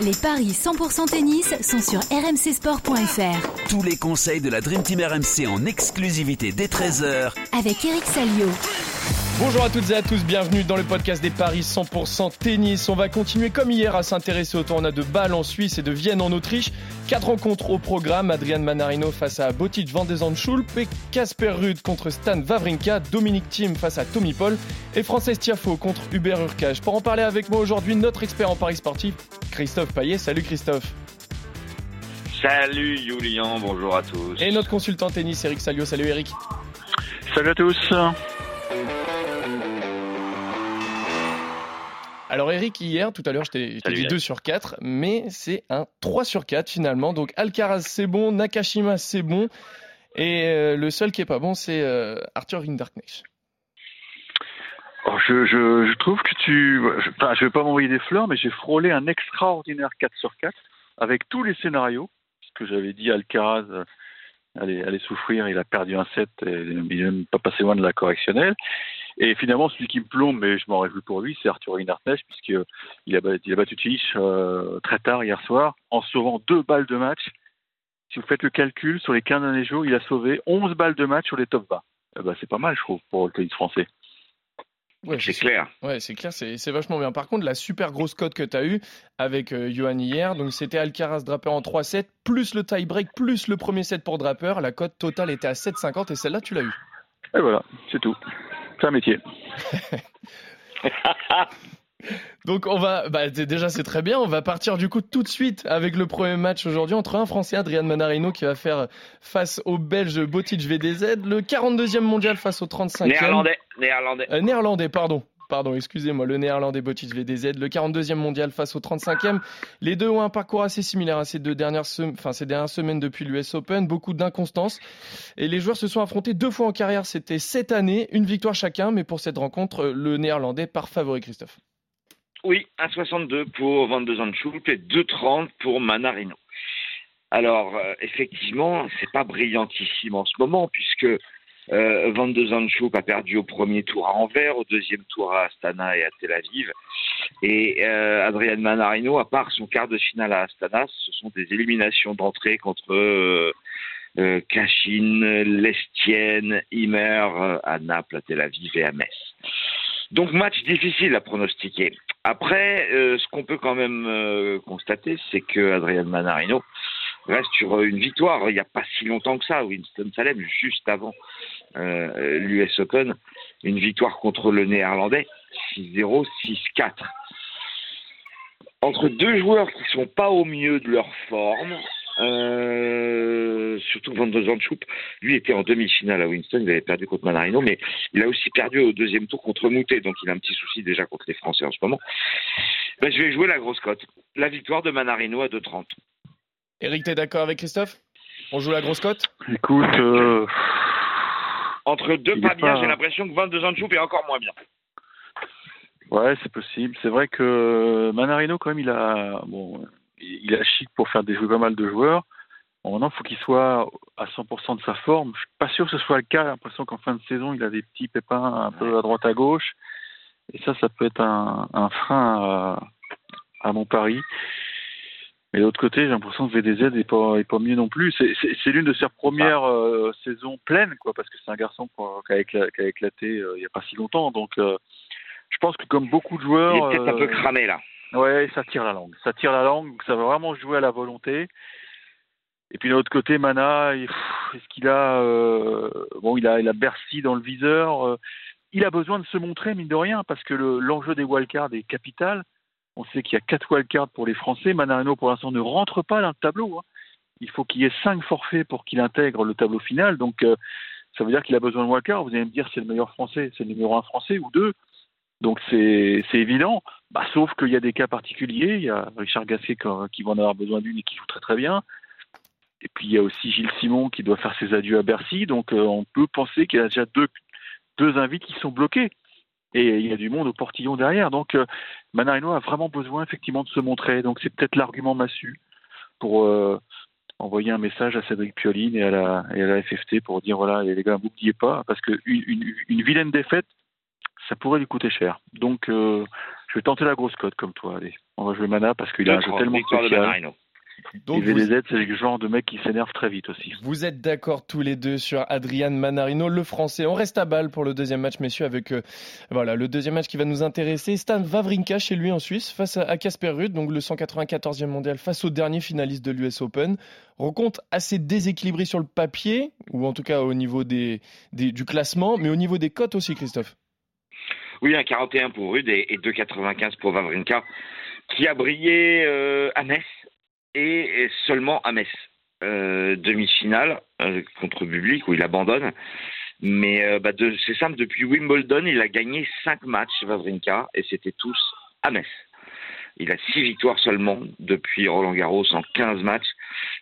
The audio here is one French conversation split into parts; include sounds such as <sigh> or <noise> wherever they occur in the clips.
Les paris 100% tennis sont sur rmcsport.fr. Tous les conseils de la Dream Team RMC en exclusivité dès 13h avec Eric Salio. Bonjour à toutes et à tous, bienvenue dans le podcast des paris 100% tennis. On va continuer comme hier à s'intéresser au tournoi de Bâle en Suisse et de Vienne en Autriche. Quatre rencontres au programme, Adrian Manarino face à Botic van de Zandschulp et Casper Ruud contre Stan Wawrinka, Dominique Thiem face à Tommy Paul et Frances Tiafo contre Hubert Urkage. Pour en parler avec moi aujourd'hui, notre expert en paris sportif, Christophe Payet. Salut Christophe. Salut Julien, bonjour à tous. Et notre consultant tennis, Eric Salio. Salut Eric. Salut à tous. Alors Eric, hier, tout à l'heure, je t'ai dit 2 sur 4, mais c'est un 3 sur 4 finalement. Donc Alcaraz, c'est bon, Nakashima, c'est bon. Et euh, le seul qui est pas bon, c'est euh, Arthur Rinderknecht. Oh, je, je, trouve que tu... Je, enfin, je vais pas m'envoyer des fleurs, mais j'ai frôlé un extraordinaire 4 sur 4 avec tous les scénarios. Ce que j'avais dit, Alcaraz euh, allait, allait souffrir, il a perdu un set, et il n'est pas passé loin de la correctionnelle. Et finalement, celui qui me plombe, mais je m'en réjouis pour lui, c'est Arthur Rinartnech, puisqu'il a, il a battu Tichy euh, très tard hier soir, en sauvant deux balles de match. Si vous faites le calcul, sur les 15 derniers jours, il a sauvé 11 balles de match sur les top bas. Eh ben, c'est pas mal, je trouve, pour le tennis français. Ouais, c'est clair. Ouais, c'est clair, c'est vachement bien. Par contre, la super grosse cote que tu as eue avec euh, Johan hier, donc c'était Alcaraz Draper en 3-7, plus le tie-break, plus le premier set pour Draper. La cote totale était à 7,50 et celle-là, tu l'as eue. Et voilà, c'est tout. C'est un métier. <laughs> Donc on va, bah, déjà c'est très bien, on va partir du coup tout de suite avec le premier match aujourd'hui entre un Français, Adrian Manarino, qui va faire face au Belge Botic VDZ, le 42e mondial face au 35e. Néerlandais, néerlandais. Euh, néerlandais, pardon. Pardon, excusez-moi, le néerlandais Botic VDZ, le 42e mondial face au 35e. Les deux ont un parcours assez similaire à ces deux dernières, enfin, ces dernières semaines depuis l'US Open, beaucoup d'inconstance. Et les joueurs se sont affrontés deux fois en carrière, c'était cette année, une victoire chacun, mais pour cette rencontre, le néerlandais part favori, Christophe. Oui, 1,62 pour Van de Zandschulp et 2,30 pour Manarino. Alors, euh, effectivement, c'est pas brillantissime en ce moment, puisque euh, Van de Zandschulp a perdu au premier tour à Anvers, au deuxième tour à Astana et à Tel Aviv. Et euh, Adrian Manarino, à part son quart de finale à Astana, ce sont des éliminations d'entrée contre euh, euh Cachine, Lestienne, Imer, à Naples, à Tel Aviv et à Metz. Donc match difficile à pronostiquer. Après, euh, ce qu'on peut quand même euh, constater, c'est que Adrian Manarino reste sur une victoire il n'y a pas si longtemps que ça, Winston Salem, juste avant euh, l'US Open, une victoire contre le Néerlandais, 6-0, 6-4. Entre deux joueurs qui sont pas au mieux de leur forme, euh, surtout Van der Zandschulp, lui était en demi-finale à Winston, il avait perdu contre Manarino, mais il a aussi perdu au deuxième tour contre Moutet, donc il a un petit souci déjà contre les Français en ce moment. Ben, je vais jouer la grosse cote. La victoire de Manarino à 2,30. Eric, t'es d'accord avec Christophe? On joue la grosse cote? Écoute, euh, entre deux pas bien, j'ai l'impression que Van de Zandschulp est encore moins bien. Ouais, c'est possible. C'est vrai que Manarino, quand même, il a bon, il a chic pour faire déjouer pas mal de joueurs. Maintenant, il faut qu'il soit à 100% de sa forme. Je suis pas sûr que ce soit le cas. J'ai l'impression qu'en fin de saison, il a des petits pépins un peu à droite à gauche. Et ça, ça peut être un, frein à, mon pari. Mais de l'autre côté, j'ai l'impression que VDZ n'est pas, est pas mieux non plus. C'est l'une de ses premières euh, saisons pleines, quoi, parce que c'est un garçon qui a, éclaté, euh, il n'y a pas si longtemps. Donc, euh, je pense que comme beaucoup de joueurs. Il est peut-être un peu cramé là. Ouais, ça tire la langue. Ça tire la langue, ça va vraiment jouer à la volonté. Et puis de l'autre côté, Mana, est-ce qu'il a euh, bon, il a, il Bercy dans le viseur. Euh, il a besoin de se montrer mine de rien parce que l'enjeu des wildcards est capital. On sait qu'il y a quatre wildcards pour les Français. Manarino pour l'instant ne rentre pas dans le tableau. Hein. Il faut qu'il y ait cinq forfaits pour qu'il intègre le tableau final. Donc euh, ça veut dire qu'il a besoin de wildcards. Vous allez me dire c'est le meilleur français, c'est le numéro un français ou deux. Donc c'est évident, bah, sauf qu'il y a des cas particuliers. Il y a Richard Gasquet qui va en avoir besoin d'une et qui joue très très bien. Et puis il y a aussi Gilles Simon qui doit faire ses adieux à Bercy. Donc euh, on peut penser qu'il y a déjà deux, deux invités qui sont bloqués. Et il y a du monde au portillon derrière. Donc euh, Manarino a vraiment besoin effectivement de se montrer. Donc c'est peut-être l'argument massu pour euh, envoyer un message à Cédric Pioline et à la, à la FFT pour dire voilà les gars, n'oubliez pas, parce qu'une une, une vilaine défaite ça pourrait lui coûter cher. Donc, euh, Je vais tenter la grosse cote comme toi. Allez, on va jouer Mana parce qu'il a un jeu 2-30, tellement spécial. Donc Et vous, VDZ, c'est le genre de mec qui s'énerve très vite aussi. vous êtes d'accord tous les deux sur Adrian Manarino, le français. On reste à balle pour le deuxième match, messieurs, avec euh, voilà, le deuxième match qui va nous intéresser. Stan Wawrinka chez lui en Suisse face à à Casper Ruud, donc le 194e mondial face au dernier finaliste de l'US Open. Rencontre assez déséquilibrée sur le papier, ou en tout cas au niveau des, des- du classement, mais au niveau des cotes aussi, Christophe. Oui, un 41 pour Rude et, et 2,95 pour Wawrinka, qui a brillé euh, à Metz et, seulement à Metz. Euh, demi-finale euh, contre Bublik où il abandonne. Mais bah, c'est simple, depuis Wimbledon, il a gagné 5 matchs, Wawrinka, et c'était tous à Metz. Il a 6 victoires seulement depuis Roland Garros en 15 matchs.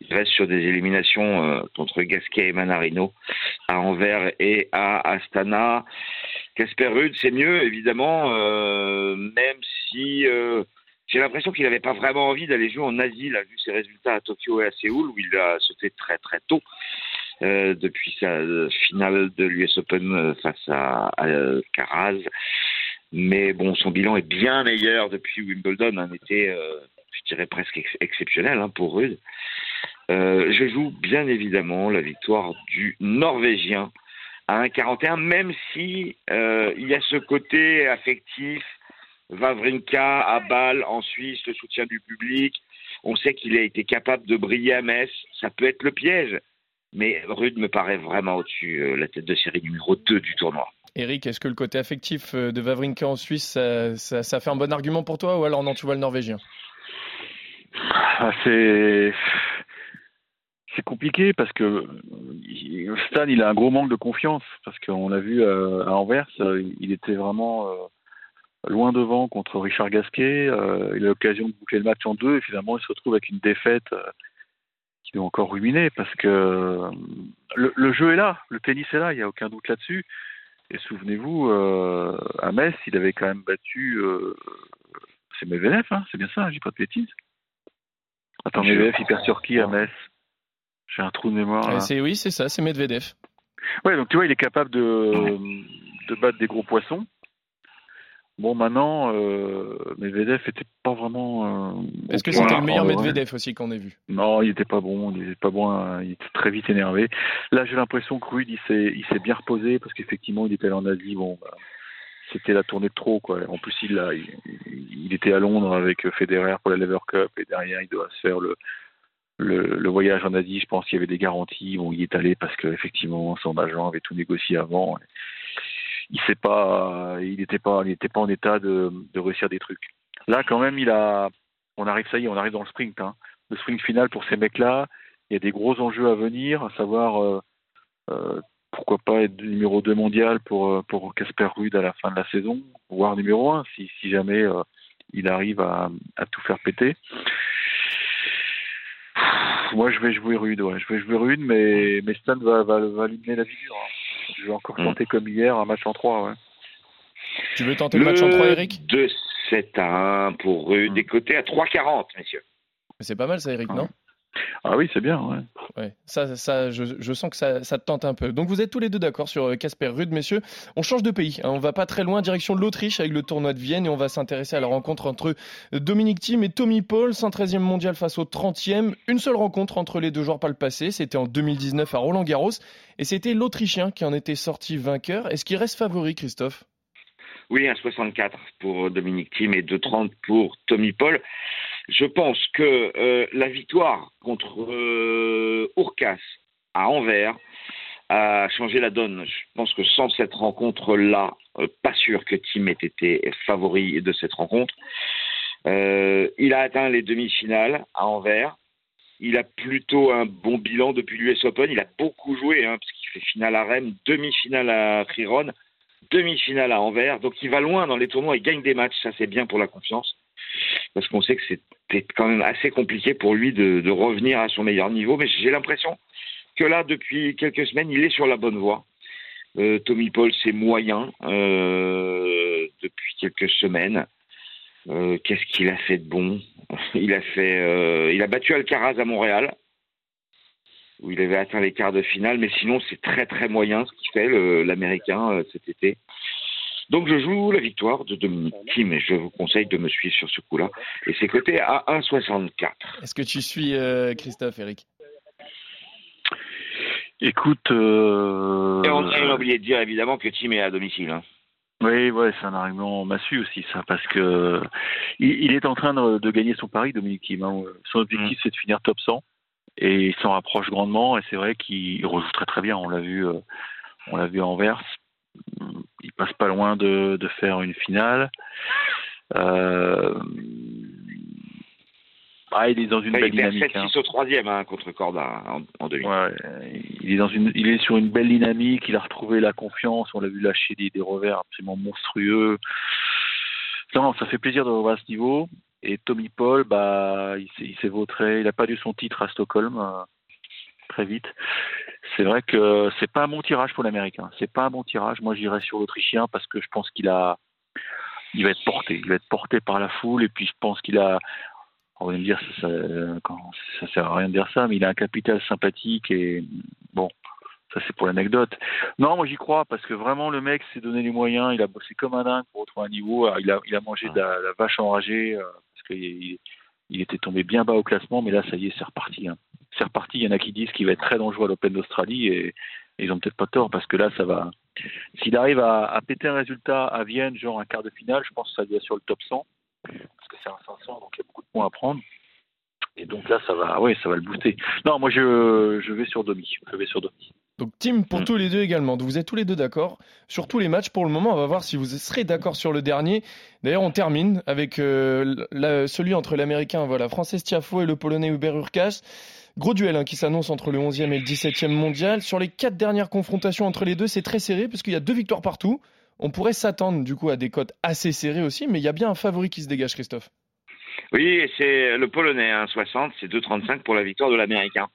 Il reste sur des éliminations euh, contre Gasquet et Manarino à Anvers et à Astana. Casper Ruud, c'est mieux, évidemment, euh, même si euh, j'ai l'impression qu'il n'avait pas vraiment envie d'aller jouer en Asie. Vu ses résultats à Tokyo et à Séoul, où il a sauté très très tôt, depuis sa finale de l'US Open face à, à Caraz. Mais bon, son bilan est bien meilleur depuis Wimbledon, un été, euh, je dirais presque ex- exceptionnel hein, pour Ruud. Euh, je joue bien évidemment la victoire du Norvégien à 1,41, même si euh, il y a ce côté affectif, Vavrinka à Bâle en Suisse, le soutien du public. On sait qu'il a été capable de briller à Metz. Ça peut être le piège. Mais Rude me paraît vraiment au-dessus, la tête de série numéro 2 du tournoi. Eric, est-ce que le côté affectif euh, de Wawrinka en Suisse, ça, fait un bon argument pour toi, ou alors non, tu vois le Norvégien? Ah, c'est compliqué parce que il- Stan il a un gros manque de confiance parce qu'on l'a vu euh, à Anvers euh, il était vraiment euh, loin devant contre Richard Gasquet euh, il a l'occasion de boucler le match en deux et finalement il se retrouve avec une défaite euh, qui doit encore ruminer parce que euh, le, le jeu est là le tennis est là il n'y a aucun doute là-dessus et souvenez-vous euh, à Metz il avait quand même battu euh, c'est Medvedev hein, c'est bien ça je dis pas de bêtises Attends, Medvedev, il perd sur qui à Metz? J'ai un trou de mémoire. Euh, là. c'est, Oui, c'est ça, c'est Medvedev. Ouais, donc tu vois, il est capable de, de battre des gros poissons. Bon, maintenant, euh, Medvedev était pas vraiment. euh, Est-ce que c'était le meilleur ouais. Medvedev aussi qu'on ait vu? Non, il était pas bon. Il était pas bon. hein, Il était très vite énervé. Là, j'ai l'impression que Ruud, il s'est, bien reposé parce qu'effectivement, il était allé en Asie. Bon, bah, c'était la tournée de trop, quoi. En plus, il, a, il, il était à Londres avec Federer pour la Lever Cup et derrière, il doit se faire le, le, le voyage en Asie. Je pense qu'il y avait des garanties. Bon, il est allé parce qu'effectivement, son agent avait tout négocié avant. Il pas, il n'était pas, il pas en état de, réussir des trucs. Là, quand même, il a, on arrive, ça y est, on arrive dans le sprint, hein. Le sprint final pour ces mecs-là. Il y a des gros enjeux à venir, à savoir euh, euh, pourquoi pas être numéro 2 mondial pour euh, pour Casper Ruud à la fin de la saison, voire numéro 1 si, si jamais il arrive à, tout faire péter. Moi, je vais jouer Ruud, ouais. Je vais jouer Ruud, mais, mais Stan va, lui mener la figure. Je vais encore Mm. tenter comme hier un match en 3, ouais. Tu veux tenter le, match en 3, Eric de 7 à 1 pour Rude, Mm. des côtés à 3,40, messieurs. C'est pas mal ça, Eric, non? Ah oui, c'est bien, ouais. Ouais, ça, ça, je, sens que ça, te tente un peu. Donc vous êtes tous les deux d'accord sur euh, Casper Ruud, messieurs. On change de pays. hein. On va pas très loin, direction de l'Autriche avec le tournoi de Vienne et on va s'intéresser à la rencontre entre Dominic Thiem et Tommy Paul, 113e mondial face au 30e. Une seule rencontre entre les deux joueurs pas le passé. C'était en 2019 à Roland Garros et c'était l'Autrichien qui en était sorti vainqueur. Est-ce qu'il reste favori, Christophe? Oui, un 64 pour Dominique Thiem et 2,30 pour Tommy Paul. Je pense que euh, la victoire contre euh, Urcas à Anvers a changé la donne. Je pense que sans cette rencontre-là, euh, pas sûr que Thiem ait été favori de cette rencontre. Il a atteint les demi-finales à Anvers. Il a plutôt un bon bilan depuis l'US Open. Il a beaucoup joué, hein, parce fait finale à Rennes, demi-finale à Friron, demi-finale à Anvers. Donc il va loin dans les tournois, il gagne des matchs. Ça, c'est bien pour la confiance. Parce qu'on sait que c'était quand même assez compliqué pour lui de, revenir à son meilleur niveau. Mais j'ai l'impression que là, depuis quelques semaines, il est sur la bonne voie. Euh, Tommy Paul, c'est moyen euh, depuis quelques semaines. Euh, Qu'est-ce qu'il a fait de bon? <laughs> Il a fait, il a battu Alcaraz à Montréal, où il avait atteint les quarts de finale. Mais sinon, c'est très très moyen ce qu'il fait l'Américain cet été. Donc je joue la victoire de Dominique Thiem et je vous conseille de me suivre sur ce coup-là. Et c'est coté à 1,64. Est-ce que tu suis euh, Christophe, Eric? Écoute. Euh... Et on a oublié de dire évidemment que Thiem est à domicile. Hein. Oui, ouais, c'est un argument massu aussi, ça, parce que il, est en train de, gagner son pari, Dominique Thiem. Hein. Son objectif, mm. c'est de finir top 100 et il s'en rapproche grandement. Et c'est vrai qu'il rejoue très très bien. On l'a vu, euh, on l'a vu à Anvers. Il passe pas loin de, de faire une finale. Euh, ah, il est dans une belle dynamique. Il hein. au troisième hein, contre Corda en, en demi. Ouais, il est dans une, il est sur une belle dynamique. Il a retrouvé la confiance. On l'a vu lâcher des, des, revers absolument monstrueux. Non, ça fait plaisir de revoir ce niveau. Et Tommy Paul, bah, il s'est vautré. Il n'a pas eu son titre à Stockholm euh, très vite. C'est vrai que c'est pas un bon tirage pour l'Américain. C'est pas un bon tirage. Moi, j'irais sur l'Autrichien parce que je pense qu'il a, il va être porté. Il va être porté par la foule. Et puis, je pense qu'il a, on va me dire, ça, ça, sert à rien de dire ça, mais il a un capital sympathique et bon, ça c'est pour l'anecdote. Non, moi j'y crois parce que vraiment le mec s'est donné les moyens, il a bossé comme un dingue pour retrouver un niveau, il a, il a mangé de la, vache enragée euh, parce qu'il il était tombé bien bas au classement, mais là ça y est, c'est reparti. Hein. C'est reparti. Il y en a qui disent qu'il va être très dangereux à l'Open d'Australie et, ils ont peut-être pas tort parce que là ça va. S'il arrive à, à, péter un résultat à Vienne, genre un quart de finale, je pense que ça être sur le top 100 parce que c'est un 500, donc il y a beaucoup de points à prendre. Et donc là, ça va, ouais, ça va le booster. Non, moi je, je vais sur Domi. Je vais sur Domi. Donc team pour mm. tous les deux également. vous êtes tous les deux d'accord sur tous les matchs. Pour le moment, on va voir si vous serez d'accord sur le dernier. D'ailleurs, on termine avec euh, celui entre l'américain, voilà, Francis Tiafo et le polonais Hubert Urkas. Gros duel hein, qui s'annonce entre le 11e et le 17e mondial. Sur les quatre dernières confrontations entre les deux, c'est très serré puisqu'il y a deux victoires partout. On pourrait s'attendre du coup à des cotes assez serrées aussi, mais il y a bien un favori qui se dégage, Christophe. Oui, c'est le Polonais, 1,60, hein, c'est 2,35 pour la victoire de l'Américain.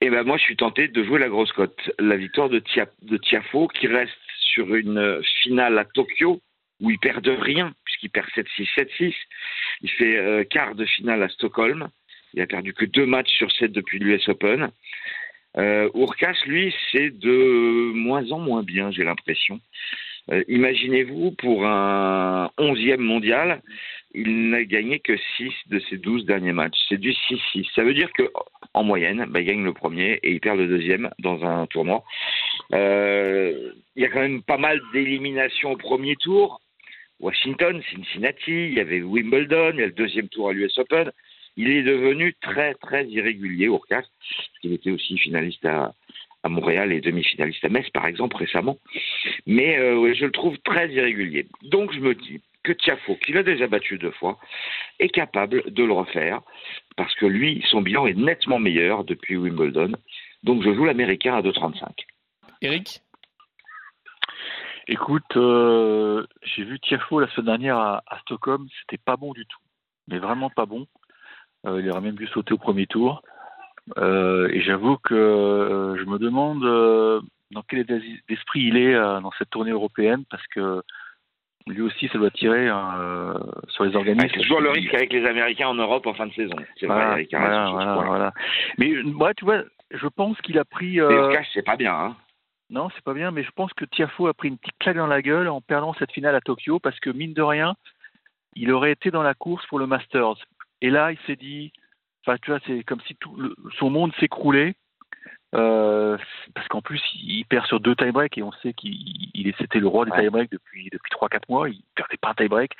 Et ben moi, je suis tenté de jouer la grosse cote, la victoire de, Tiafo, qui reste sur une finale à Tokyo où il perd de rien, puisqu'il perd 7-6, 7-6. Il fait euh, quart de finale à Stockholm. Il a perdu que deux matchs sur sept depuis l'US Open. Euh, lui, c'est de moins en moins bien, j'ai l'impression. Euh, imaginez-vous, pour un onzième mondial, il n'a gagné que 6 de ses 12 derniers matchs. C'est du 6-6. Ça veut dire que en moyenne, bah, il gagne le premier et il perd le deuxième dans un tournoi. Euh, il y a quand même pas mal d'éliminations au premier tour. Washington, Cincinnati, il y avait Wimbledon, il y a le deuxième tour à l'US Open. Il est devenu très très irrégulier, Urkas, parce qu'il était aussi finaliste à, à Montréal et demi-finaliste à Metz, par exemple, récemment. Mais euh, je le trouve très irrégulier. Donc je me dis que Tiafo, qui l'a déjà battu deux fois, est capable de le refaire, parce que lui, son bilan est nettement meilleur depuis Wimbledon. Donc je joue l'Américain à 2,35. Eric? Écoute, euh, j'ai vu Tiafo la semaine dernière à, Stockholm, c'était pas bon du tout, mais vraiment pas bon. Euh, il aurait même dû sauter au premier tour. Euh, et j'avoue que euh, je me demande dans quel état d'esprit il est dans cette tournée européenne, parce que lui aussi, ça doit tirer sur les organismes. c'est toujours le risque avec les Américains en Europe en fin de saison. C'est vrai, voilà, voilà, voilà, Mais moi, tu vois, je pense qu'il a pris. Euh... c'est pas bien. Hein. Non, c'est pas bien, mais je pense que Tiafo a pris une petite claque dans la gueule en perdant cette finale à Tokyo, parce que mine de rien, il aurait été dans la course pour le Masters. Et là, il s'est dit, tu vois, c'est comme si tout son monde s'écroulait. Euh, parce qu'en plus, il perd sur deux tie-breaks et on sait qu'il c'était le roi des tie-breaks depuis depuis trois quatre mois. Il perdait pas un tie-break.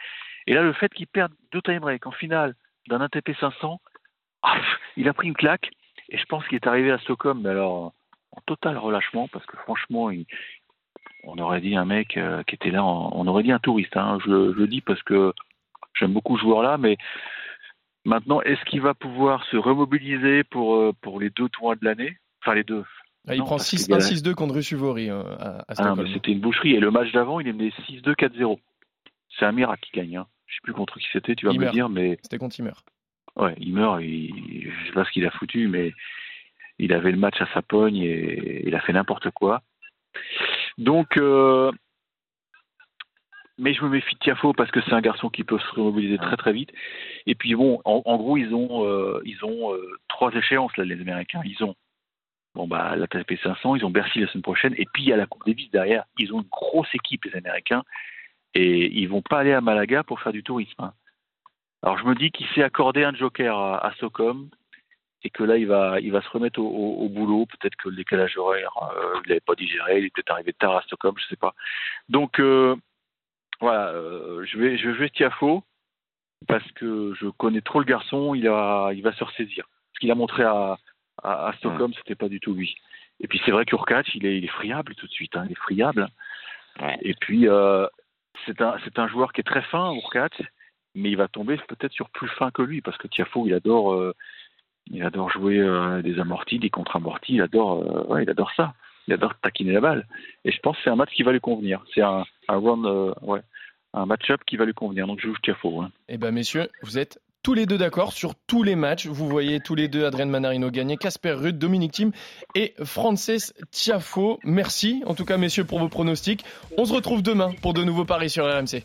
Et là, le fait qu'il perde deux tie-breaks en finale d'un ATP 500, ah, il a pris une claque. Et je pense qu'il est arrivé à Stockholm, mais alors en total relâchement, parce que franchement, on aurait dit un mec euh, qui était là, on aurait dit un touriste. Hein. Je, je, le dis parce que j'aime beaucoup ce joueur-là, mais Maintenant, est-ce qu'il va pouvoir se remobiliser pour, euh, pour les deux tours de l'année? Enfin, les deux. Ah, il prend 6-1-6-2 contre Rusuvori euh, à, à ah, C'était une boucherie. Et le match d'avant, il est mené 6-2, 4-0. C'est un miracle qui gagne. Hein. Je ne sais plus contre qui c'était, tu vas me dire. mais C'était contre Imer. Ouais, Imer, il... je sais pas ce qu'il a foutu, mais il avait le match à sa pogne et il a fait n'importe quoi. Donc, euh, mais je me méfie de Tiafo parce que c'est un garçon qui peut se remobiliser très très vite. Et puis bon, en, gros, ils ont euh, ils ont euh, trois échéances là, les Américains. Ils ont Bon, bah, la TP 500, ils ont Bercy la semaine prochaine. Et puis, il y a la Coupe Davis derrière. Ils ont une grosse équipe, les Américains. Et ils vont pas aller à Malaga pour faire du tourisme. Hein. Alors, je me dis qu'il s'est accordé un joker à, à Stockholm et que là, il va, il va se remettre au, boulot. Peut-être que le décalage horaire, euh, il n'avait pas digéré, il est peut-être arrivé tard à Stockholm, je ne sais pas. Donc, euh, voilà, euh, je, vais, je vais jouer Tiafo parce que je connais trop le garçon, il, a, il va se ressaisir. Ce qu'il a montré à, à, Stockholm, ce c'était pas du tout lui. Et puis, c'est vrai qu'Urkach, il est, il est friable tout de suite, hein, il est friable. Et puis, c'est un, un joueur qui est très fin, Urkach, mais il va tomber peut-être sur plus fin que lui parce que Tiafo, il adore il adore jouer euh, des amortis, des contre-amortis. Il adore, euh, ouais, il adore ça. Il adore taquiner la balle. Et je pense que c'est un match qui va lui convenir. C'est un, un euh, ouais, un match-up qui va lui convenir. Donc je joue Tiafo. Hein. Eh ben messieurs, vous êtes tous les deux d'accord sur tous les matchs. Vous voyez tous les deux Adrien Manarino gagner, Casper Ruud, Dominique Thiem et Frances Tiafo. Merci en tout cas messieurs pour vos pronostics. On se retrouve demain pour de nouveaux paris sur RMC.